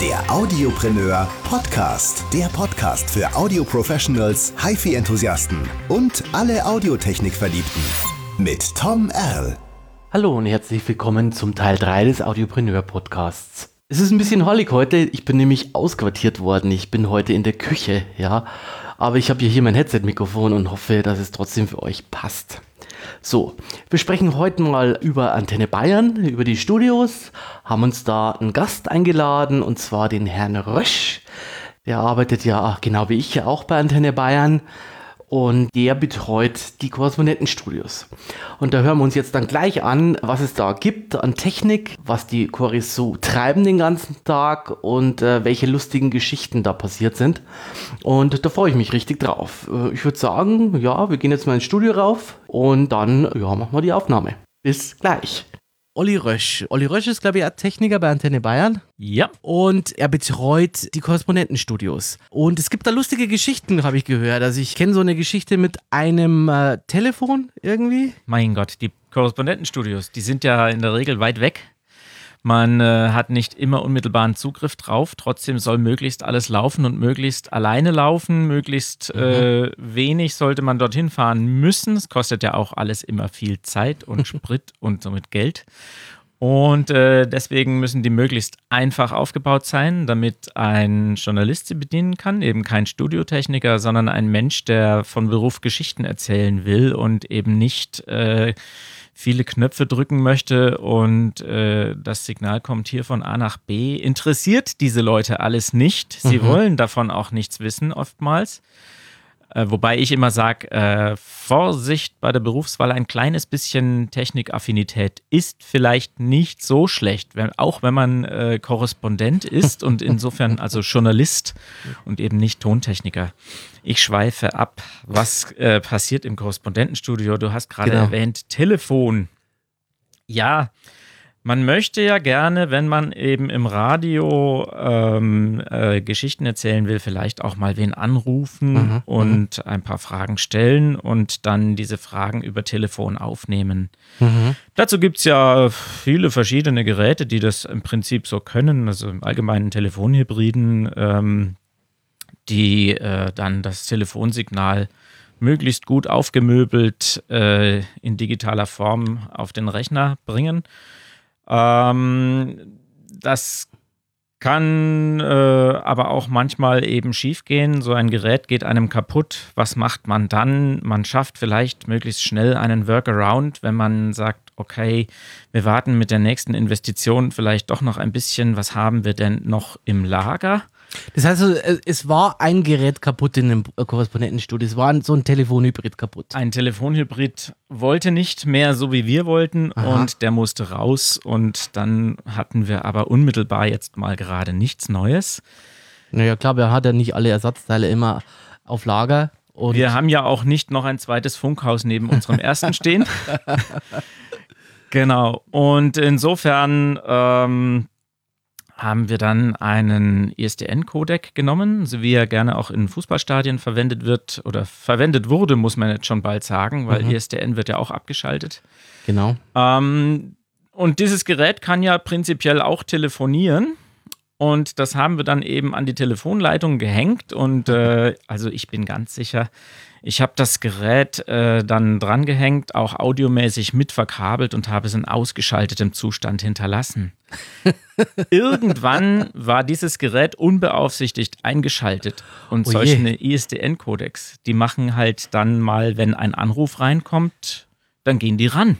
Der Audiopreneur Podcast. Der Podcast für Audio-Professionals, HiFi-Enthusiasten und alle Audiotechnik-Verliebten. Mit Tom Erl. Hallo und herzlich willkommen zum Teil 3 des Audiopreneur Podcasts. Es ist ein bisschen hollig heute. Ich bin nämlich ausquartiert worden. Ich bin heute in der Küche, ja. Aber ich habe hier mein Headset-Mikrofon und hoffe, dass es trotzdem für euch passt. So, wir sprechen heute mal über Antenne Bayern, über die Studios, haben uns da einen Gast eingeladen und zwar den Herrn Rösch. Der arbeitet ja genau wie ich ja auch bei Antenne Bayern und der betreut die Korrespondentenstudios. Und da hören wir uns jetzt dann gleich an, was es da gibt an Technik, was die Choris so treiben den ganzen Tag und äh, welche lustigen Geschichten da passiert sind. Und da freue ich mich richtig drauf. Äh, ich würde sagen, ja, wir gehen jetzt mal ins Studio rauf und dann ja, machen wir die Aufnahme. Bis gleich. Olli Rösch. Olli Rösch ist, glaube ich, Techniker bei Antenne Bayern. Ja. Und er betreut die Korrespondentenstudios. Und es gibt da lustige Geschichten, habe ich gehört. Also ich kenne so eine Geschichte mit einem äh, Telefon irgendwie. Mein Gott, die Korrespondentenstudios, die sind ja in der Regel weit weg. Man äh, hat nicht immer unmittelbaren Zugriff drauf. Trotzdem soll möglichst alles laufen und möglichst alleine laufen. Möglichst mhm. äh, wenig sollte man dorthin fahren müssen. Es kostet ja auch alles immer viel Zeit und Sprit und somit Geld. Und äh, deswegen müssen die möglichst einfach aufgebaut sein, damit ein Journalist sie bedienen kann. Eben kein Studiotechniker, sondern ein Mensch, der von Beruf Geschichten erzählen will und eben nicht äh, viele Knöpfe drücken möchte und äh, das Signal kommt hier von A nach B, interessiert diese Leute alles nicht. Sie mhm. wollen davon auch nichts wissen oftmals. Äh, wobei ich immer sage, äh, Vorsicht bei der Berufswahl, ein kleines bisschen Technikaffinität ist vielleicht nicht so schlecht, wenn, auch wenn man äh, Korrespondent ist und insofern also Journalist und eben nicht Tontechniker. Ich schweife ab. Was äh, passiert im Korrespondentenstudio? Du hast gerade genau. erwähnt, Telefon. Ja, man möchte ja gerne, wenn man eben im Radio ähm, äh, Geschichten erzählen will, vielleicht auch mal wen anrufen mhm, mhm. und ein paar Fragen stellen und dann diese Fragen über Telefon aufnehmen. Mhm. Dazu gibt es ja viele verschiedene Geräte, die das im Prinzip so können, also im allgemeinen Telefonhybriden, ähm, die äh, dann das Telefonsignal möglichst gut aufgemöbelt äh, in digitaler Form auf den Rechner bringen. Ähm, das kann äh, aber auch manchmal eben schiefgehen. So ein Gerät geht einem kaputt. Was macht man dann? Man schafft vielleicht möglichst schnell einen Workaround, wenn man sagt, okay, wir warten mit der nächsten Investition vielleicht doch noch ein bisschen. Was haben wir denn noch im Lager? Das heißt, äh, es war ein Gerät kaputt in dem Korrespondentenstudio. Es war so ein Telefonhybrid kaputt. Ein Telefonhybrid wollte nicht mehr so, wie wir wollten, Aha. und der musste raus. Und dann hatten wir aber unmittelbar jetzt mal gerade nichts Neues. Naja, klar, wir hatten ja nicht alle Ersatzteile immer auf Lager. Wir haben ja auch nicht noch ein zweites Funkhaus neben unserem ersten stehen. genau. Und insofern. Ähm, haben wir dann einen ISDN-Codec genommen, so wie er gerne auch in Fußballstadien verwendet wird oder verwendet wurde, muss man jetzt schon bald sagen, weil mhm. ISDN wird ja auch abgeschaltet. Genau. Ähm, und dieses Gerät kann ja prinzipiell auch telefonieren. Und das haben wir dann eben an die Telefonleitung gehängt. Und äh, also ich bin ganz sicher, ich habe das Gerät äh, dann drangehängt, auch audiomäßig mit verkabelt und habe es in ausgeschaltetem Zustand hinterlassen. Irgendwann war dieses Gerät unbeaufsichtigt eingeschaltet und oh solche ISDN-Codecs, die machen halt dann mal, wenn ein Anruf reinkommt, dann gehen die ran.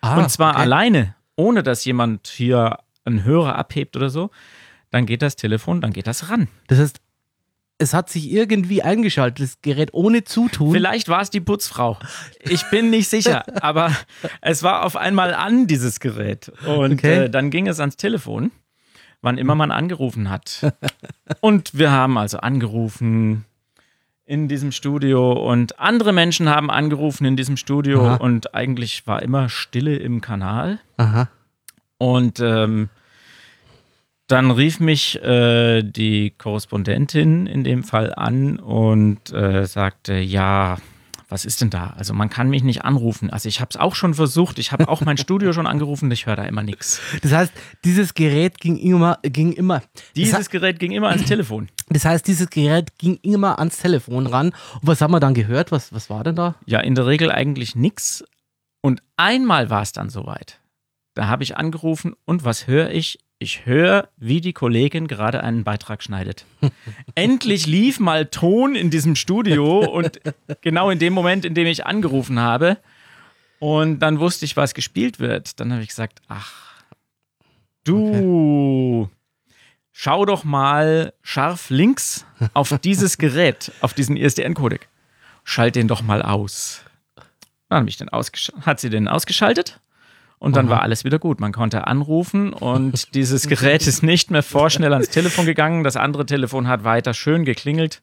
Ah, und zwar okay. alleine, ohne dass jemand hier einen Hörer abhebt oder so. Dann geht das Telefon, dann geht das ran. Das heißt, es hat sich irgendwie eingeschaltet, das Gerät ohne Zutun. Vielleicht war es die Putzfrau. Ich bin nicht sicher, aber es war auf einmal an, dieses Gerät. Und okay. äh, dann ging es ans Telefon, wann immer man angerufen hat. Und wir haben also angerufen in diesem Studio und andere Menschen haben angerufen in diesem Studio Aha. und eigentlich war immer Stille im Kanal. Aha. Und ähm, dann rief mich äh, die Korrespondentin in dem Fall an und äh, sagte, ja, was ist denn da? Also man kann mich nicht anrufen. Also ich habe es auch schon versucht. Ich habe auch mein Studio schon angerufen. Ich höre da immer nichts. Das heißt, dieses Gerät ging immer, ging immer. Dieses das, Gerät ging immer ans Telefon. Das heißt, dieses Gerät ging immer ans Telefon ran. Und was haben wir dann gehört? Was, was war denn da? Ja, in der Regel eigentlich nichts. Und einmal war es dann soweit. Da habe ich angerufen und was höre ich? Ich höre, wie die Kollegin gerade einen Beitrag schneidet. Endlich lief mal Ton in diesem Studio und genau in dem Moment, in dem ich angerufen habe. Und dann wusste ich, was gespielt wird. Dann habe ich gesagt, ach, du, okay. schau doch mal scharf links auf dieses Gerät, auf diesen ISDN-Codec. Schalt den doch mal aus. Dann ich den hat sie den ausgeschaltet und dann Aha. war alles wieder gut. Man konnte anrufen und dieses Gerät ist nicht mehr vorschnell ans Telefon gegangen. Das andere Telefon hat weiter schön geklingelt.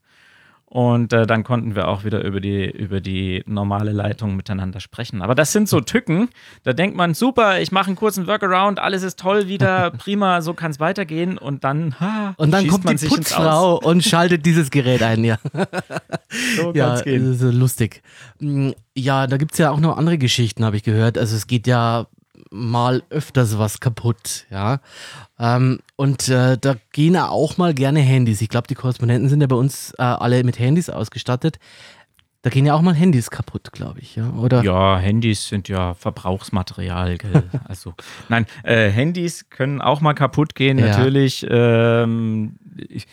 Und äh, dann konnten wir auch wieder über die, über die normale Leitung miteinander sprechen. Aber das sind so Tücken. Da denkt man, super, ich mache einen kurzen Workaround, alles ist toll wieder, prima, so kann es weitergehen. Und dann, ha, Und dann kommt die Putzfrau und schaltet dieses Gerät ein, ja. so ja, gehen. So lustig. Mm, ja, da gibt es ja auch noch andere Geschichten, habe ich gehört. Also es geht ja mal öfters was kaputt, ja. Ähm, und äh, da gehen auch mal gerne Handys. Ich glaube, die Korrespondenten sind ja bei uns äh, alle mit Handys ausgestattet. Da gehen ja auch mal Handys kaputt, glaube ich, ja, oder? Ja, Handys sind ja Verbrauchsmaterial, gell? also, nein, äh, Handys können auch mal kaputt gehen, ja. natürlich. Ähm, ich,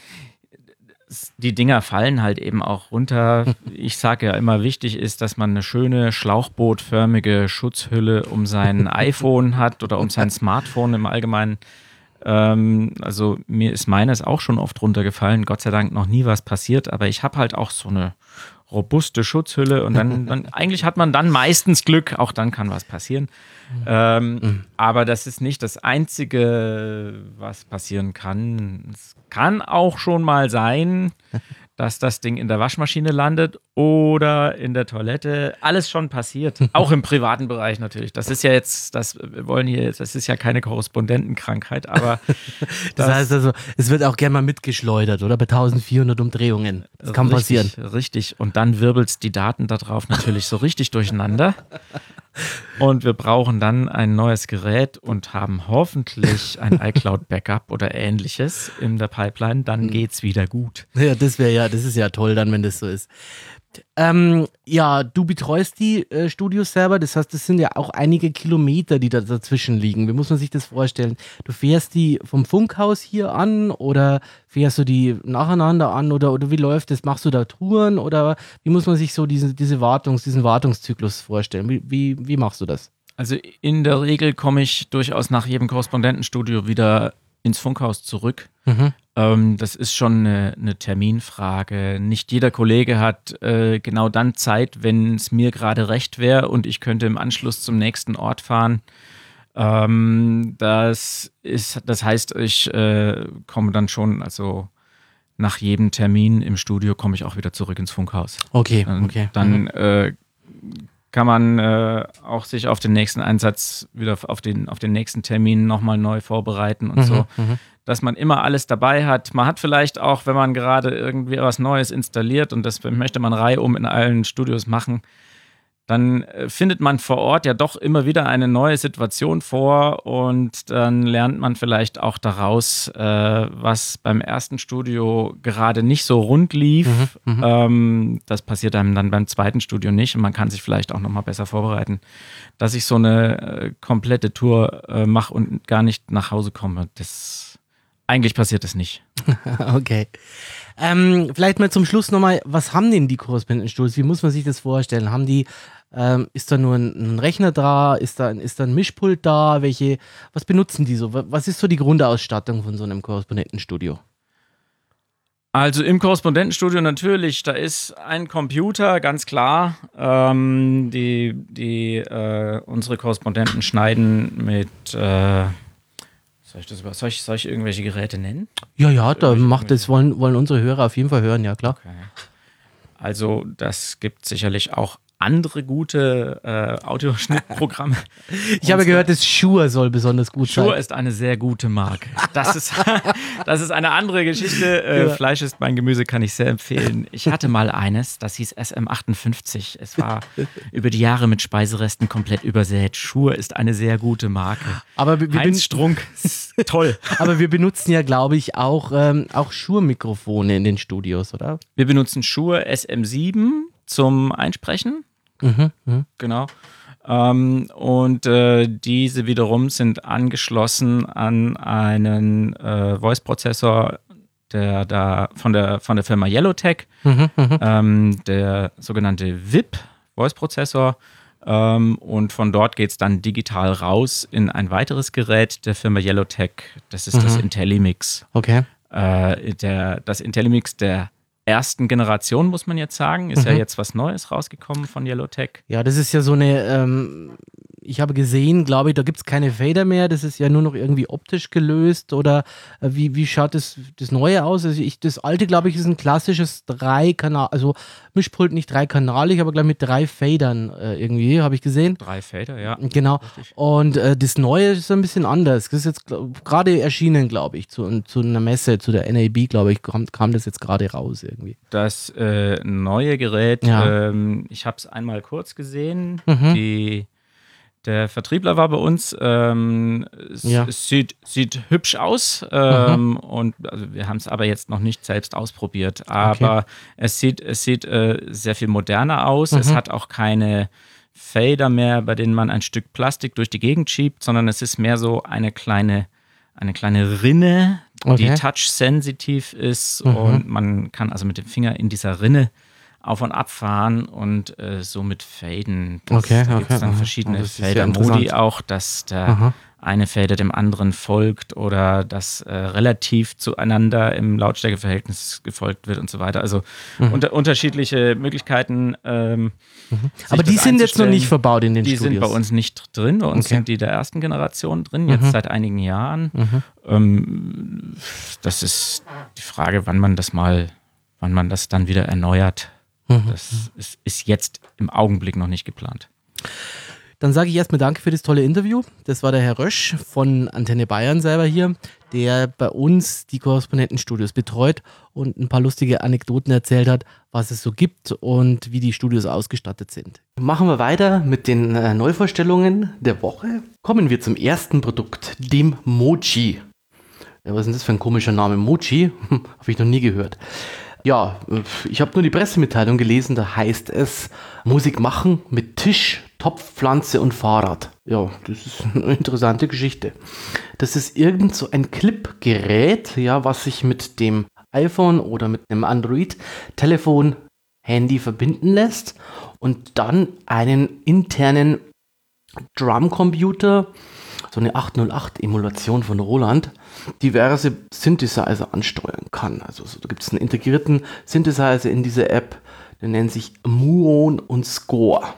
die Dinger fallen halt eben auch runter. Ich sage ja immer, wichtig ist, dass man eine schöne schlauchbootförmige Schutzhülle um sein iPhone hat oder um sein Smartphone im Allgemeinen. Ähm, also mir ist meines auch schon oft runtergefallen. Gott sei Dank noch nie was passiert, aber ich habe halt auch so eine robuste Schutzhülle und dann, dann, eigentlich hat man dann meistens Glück, auch dann kann was passieren. Ähm, mhm. Aber das ist nicht das Einzige, was passieren kann. Es kann auch schon mal sein, dass das Ding in der Waschmaschine landet oder in der Toilette. Alles schon passiert. Auch im privaten Bereich natürlich. Das ist ja jetzt, das wir wollen hier, das ist ja keine Korrespondentenkrankheit, aber. das, das, heißt also, es wird auch gerne mal mitgeschleudert, oder? Bei 1400 Umdrehungen. Das kann richtig, passieren. Richtig. Und dann wirbelst die Daten da drauf natürlich so richtig durcheinander. Und wir brauchen dann ein neues Gerät und haben hoffentlich ein iCloud-Backup oder ähnliches in der Pipeline. Dann hm. geht's wieder gut. Ja, das wäre ja, das ist ja toll dann, wenn das so ist. Ähm, ja, du betreust die äh, Studios selber, das heißt, das sind ja auch einige Kilometer, die da dazwischen liegen. Wie muss man sich das vorstellen? Du fährst die vom Funkhaus hier an oder fährst du die nacheinander an oder, oder wie läuft das? Machst du da Touren oder wie muss man sich so diese, diese Wartungs-, diesen Wartungszyklus vorstellen? Wie, wie, wie machst du das? Also in der Regel komme ich durchaus nach jedem Korrespondentenstudio wieder ins Funkhaus zurück. Mhm. Ähm, das ist schon eine, eine, Terminfrage. Nicht jeder Kollege hat äh, genau dann Zeit, wenn es mir gerade recht wäre und ich könnte im Anschluss zum nächsten Ort fahren. Ähm, das ist, das heißt, ich äh, komme dann schon, also nach jedem Termin im Studio komme ich auch wieder zurück ins Funkhaus. Okay, okay. Dann mhm. äh, kann man äh, auch sich auf den nächsten Einsatz wieder auf den, auf den nächsten Termin nochmal neu vorbereiten und mhm, so. Mhm. Dass man immer alles dabei hat. Man hat vielleicht auch, wenn man gerade irgendwie was Neues installiert und das möchte man reihum in allen Studios machen, dann äh, findet man vor Ort ja doch immer wieder eine neue Situation vor und dann lernt man vielleicht auch daraus, äh, was beim ersten Studio gerade nicht so rund lief. Mhm, mhm. ähm, das passiert einem dann beim zweiten Studio nicht und man kann sich vielleicht auch nochmal besser vorbereiten. Dass ich so eine äh, komplette Tour äh, mache und gar nicht nach Hause komme, das eigentlich passiert das nicht. okay. Ähm, vielleicht mal zum Schluss nochmal, was haben denn die Korrespondentenstudios? Wie muss man sich das vorstellen? Haben die ähm, ist da nur ein, ein, Rechner da? Ist da, ist da ein Mischpult da? Welche, was benutzen die so? Was ist so die Grundausstattung von so einem Korrespondentenstudio? Also im Korrespondentenstudio natürlich, da ist ein Computer, ganz klar. Ähm, die, die, äh, unsere Korrespondenten schneiden mit, äh, soll, ich das, soll, ich, soll ich irgendwelche Geräte nennen? Ja, ja, da macht das, wollen, wollen unsere Hörer auf jeden Fall hören, ja klar. Okay. Also das gibt sicherlich auch andere gute äh, Audioschnittprogramme. ich habe gehört, das Shure soll besonders gut Shure sein. Shure ist eine sehr gute Marke. Das ist, das ist eine andere Geschichte. Äh, ja. Fleisch ist mein Gemüse, kann ich sehr empfehlen. Ich hatte mal eines, das hieß SM58. Es war über die Jahre mit Speiseresten komplett übersät. Shure ist eine sehr gute Marke. Aber wir, Heinz Strunk, toll. Aber wir benutzen ja, glaube ich, auch, ähm, auch Shure-Mikrofone in den Studios, oder? Wir benutzen Shure SM7 zum Einsprechen. Mhm, mh. Genau. Ähm, und äh, diese wiederum sind angeschlossen an einen äh, Voice-Prozessor, der da von der, von der Firma Yellowtech, mhm, mhm. ähm, der sogenannte VIP Voice-Prozessor. Ähm, und von dort geht es dann digital raus in ein weiteres Gerät der Firma Yellowtech. Das ist mhm. das Intellimix. Okay. Äh, der, das Intellimix der ersten Generation, muss man jetzt sagen. Ist mhm. ja jetzt was Neues rausgekommen von Yellowtech. Ja, das ist ja so eine, ähm, ich habe gesehen, glaube ich, da gibt es keine Fader mehr. Das ist ja nur noch irgendwie optisch gelöst. Oder äh, wie, wie schaut das, das Neue aus? Also ich, das alte, glaube ich, ist ein klassisches Drei-Kanal, also Mischpult nicht dreikanalig, aber gleich mit drei Fadern äh, irgendwie, habe ich gesehen. Drei Fader, ja. Genau. Richtig. Und äh, das Neue ist ein bisschen anders. Das ist jetzt gerade erschienen, glaube ich, zu, zu einer Messe, zu der NAB, glaube ich, kam, kam das jetzt gerade raus irgendwie. Das äh, neue Gerät, ja. ähm, ich habe es einmal kurz gesehen. Mhm. Die der Vertriebler war bei uns. Ähm, es, ja. sieht, sieht hübsch aus ähm, und also wir haben es aber jetzt noch nicht selbst ausprobiert. Aber okay. es sieht, es sieht äh, sehr viel moderner aus. Mhm. Es hat auch keine Fader mehr, bei denen man ein Stück Plastik durch die Gegend schiebt, sondern es ist mehr so eine kleine, eine kleine Rinne, okay. die touch-sensitiv ist mhm. und man kann also mit dem Finger in dieser Rinne auf- und abfahren und äh, somit faden. Das, okay, da gibt es dann verschiedene Fader-Modi auch, dass der Aha. eine Fader dem anderen folgt oder dass äh, relativ zueinander im Lautstärkeverhältnis gefolgt wird und so weiter. Also mhm. unter, unterschiedliche Möglichkeiten. Ähm, mhm. Aber die sind jetzt noch nicht verbaut in den die Studios? Die sind bei uns nicht drin. Bei uns okay. sind die der ersten Generation drin, jetzt mhm. seit einigen Jahren. Mhm. Ähm, das ist die Frage, wann man das mal, wann man das dann wieder erneuert. Mhm. Das ist, ist jetzt im Augenblick noch nicht geplant. Dann sage ich erstmal Danke für das tolle Interview. Das war der Herr Rösch von Antenne Bayern selber hier, der bei uns die Korrespondentenstudios betreut und ein paar lustige Anekdoten erzählt hat, was es so gibt und wie die Studios ausgestattet sind. Machen wir weiter mit den äh, Neuvorstellungen der Woche. Kommen wir zum ersten Produkt, dem Mochi. Ja, was ist denn das für ein komischer Name? Mochi? Habe ich noch nie gehört. Ja, ich habe nur die Pressemitteilung gelesen, da heißt es Musik machen mit Tisch, Topfpflanze und Fahrrad. Ja, das ist eine interessante Geschichte. Das ist irgend so ein Clip-Gerät, ja, was sich mit dem iPhone oder mit einem Android-Telefon, Handy verbinden lässt und dann einen internen Drumcomputer so eine 808-Emulation von Roland diverse Synthesizer ansteuern kann. Also so, da gibt es einen integrierten Synthesizer in dieser App, der nennt sich Muon und Score.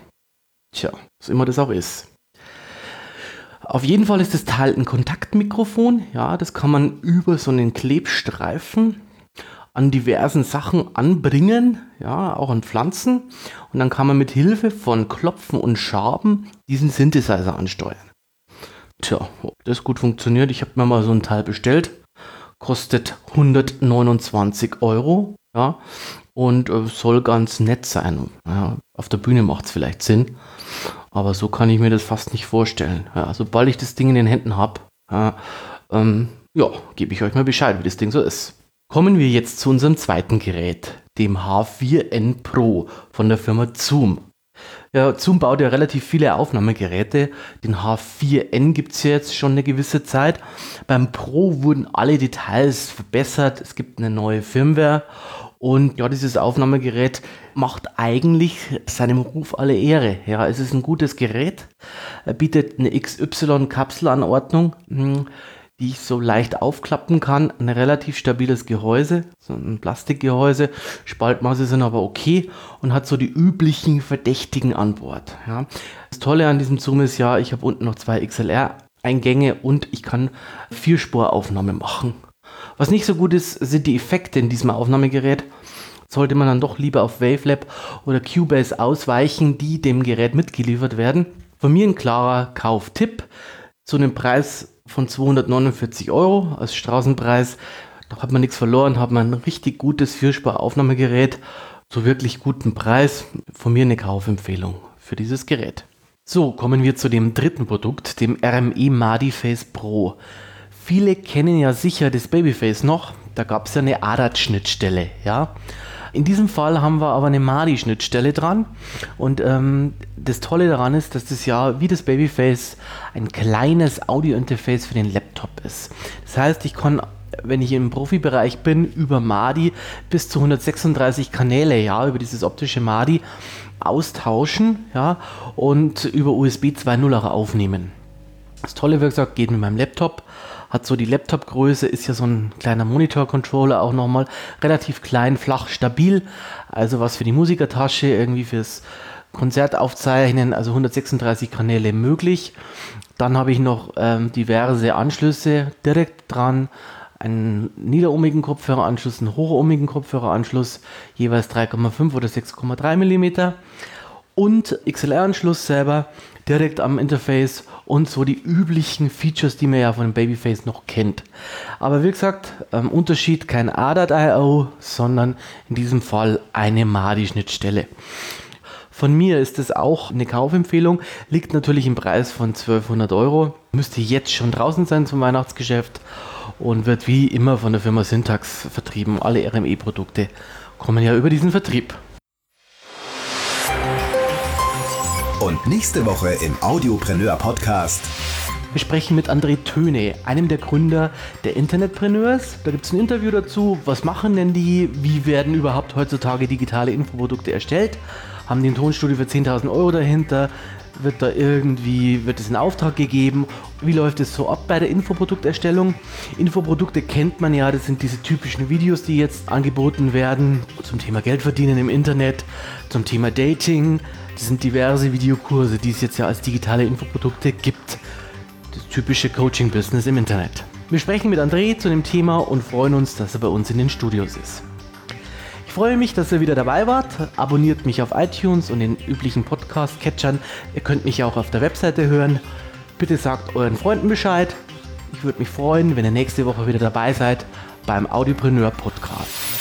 Tja, was immer das auch ist. Auf jeden Fall ist das Teil ein Kontaktmikrofon. Ja, das kann man über so einen Klebstreifen an diversen Sachen anbringen, ja, auch an Pflanzen. Und dann kann man mit Hilfe von Klopfen und Schaben diesen Synthesizer ansteuern. Tja, ob das gut funktioniert, ich habe mir mal so ein Teil bestellt. Kostet 129 Euro. Ja, und äh, soll ganz nett sein. Ja, auf der Bühne macht es vielleicht Sinn. Aber so kann ich mir das fast nicht vorstellen. Ja, sobald ich das Ding in den Händen habe, ja, ähm, ja, gebe ich euch mal Bescheid, wie das Ding so ist. Kommen wir jetzt zu unserem zweiten Gerät, dem H4N Pro von der Firma Zoom. Ja, Zoom baut ja relativ viele Aufnahmegeräte. Den H4N gibt es ja jetzt schon eine gewisse Zeit. Beim Pro wurden alle Details verbessert. Es gibt eine neue Firmware. Und ja, dieses Aufnahmegerät macht eigentlich seinem Ruf alle Ehre. Ja, es ist ein gutes Gerät. Er bietet eine XY-Kapselanordnung. Hm, die ich so leicht aufklappen kann. Ein relativ stabiles Gehäuse, so ein Plastikgehäuse. Spaltmaße sind aber okay und hat so die üblichen Verdächtigen an Bord. Ja. Das Tolle an diesem Zoom ist ja, ich habe unten noch zwei XLR-Eingänge und ich kann Vierspuraufnahme machen. Was nicht so gut ist, sind die Effekte in diesem Aufnahmegerät. sollte man dann doch lieber auf Wavelab oder Cubase ausweichen, die dem Gerät mitgeliefert werden. Von mir ein klarer Kauftipp zu einem Preis von 249 Euro als Straßenpreis. Da hat man nichts verloren, hat man ein richtig gutes Vierspur-Aufnahmegerät zu wirklich gutem Preis. Von mir eine Kaufempfehlung für dieses Gerät. So, kommen wir zu dem dritten Produkt, dem RME Madiface Pro. Viele kennen ja sicher das Babyface noch. Da gab es ja eine ADAT-Schnittstelle, ja. In diesem Fall haben wir aber eine MADI-Schnittstelle dran. Und ähm, das Tolle daran ist, dass das ja wie das Babyface ein kleines Audio-Interface für den Laptop ist. Das heißt, ich kann wenn ich im Profibereich bin, über MADI bis zu 136 Kanäle, ja, über dieses optische MADI austauschen, ja, und über USB 2.0 auch aufnehmen. Das Tolle, wie gesagt, geht mit meinem Laptop hat so die Laptop-Größe, ist ja so ein kleiner Monitor-Controller auch nochmal, relativ klein, flach, stabil, also was für die Musikertasche, irgendwie fürs Konzert aufzeichnen, also 136 Kanäle möglich. Dann habe ich noch ähm, diverse Anschlüsse direkt dran, einen niederohmigen Kopfhöreranschluss, einen hochohmigen Kopfhöreranschluss, jeweils 3,5 oder 6,3 mm und XLR-Anschluss selber direkt am Interface und so die üblichen Features, die man ja von Babyface noch kennt. Aber wie gesagt, ähm, Unterschied kein ADAT.io, sondern in diesem Fall eine MADI-Schnittstelle. Von mir ist es auch eine Kaufempfehlung, liegt natürlich im Preis von 1200 Euro, müsste jetzt schon draußen sein zum Weihnachtsgeschäft und wird wie immer von der Firma Syntax vertrieben. Alle RME-Produkte kommen ja über diesen Vertrieb. Und nächste Woche im Audiopreneur Podcast. Wir sprechen mit André Töne, einem der Gründer der Internetpreneurs. Da gibt es ein Interview dazu. Was machen denn die? Wie werden überhaupt heutzutage digitale Infoprodukte erstellt? Haben die ein Tonstudio für 10.000 Euro dahinter? Wird da irgendwie, wird es in Auftrag gegeben? Wie läuft es so ab bei der Infoprodukterstellung? Infoprodukte kennt man ja, das sind diese typischen Videos, die jetzt angeboten werden zum Thema Geldverdienen im Internet, zum Thema Dating, das sind diverse Videokurse, die es jetzt ja als digitale Infoprodukte gibt. Das typische Coaching-Business im Internet. Wir sprechen mit André zu dem Thema und freuen uns, dass er bei uns in den Studios ist. Ich freue mich, dass ihr wieder dabei wart. Abonniert mich auf iTunes und den üblichen Podcast-Catchern. Ihr könnt mich auch auf der Webseite hören. Bitte sagt euren Freunden Bescheid. Ich würde mich freuen, wenn ihr nächste Woche wieder dabei seid beim Audiopreneur Podcast.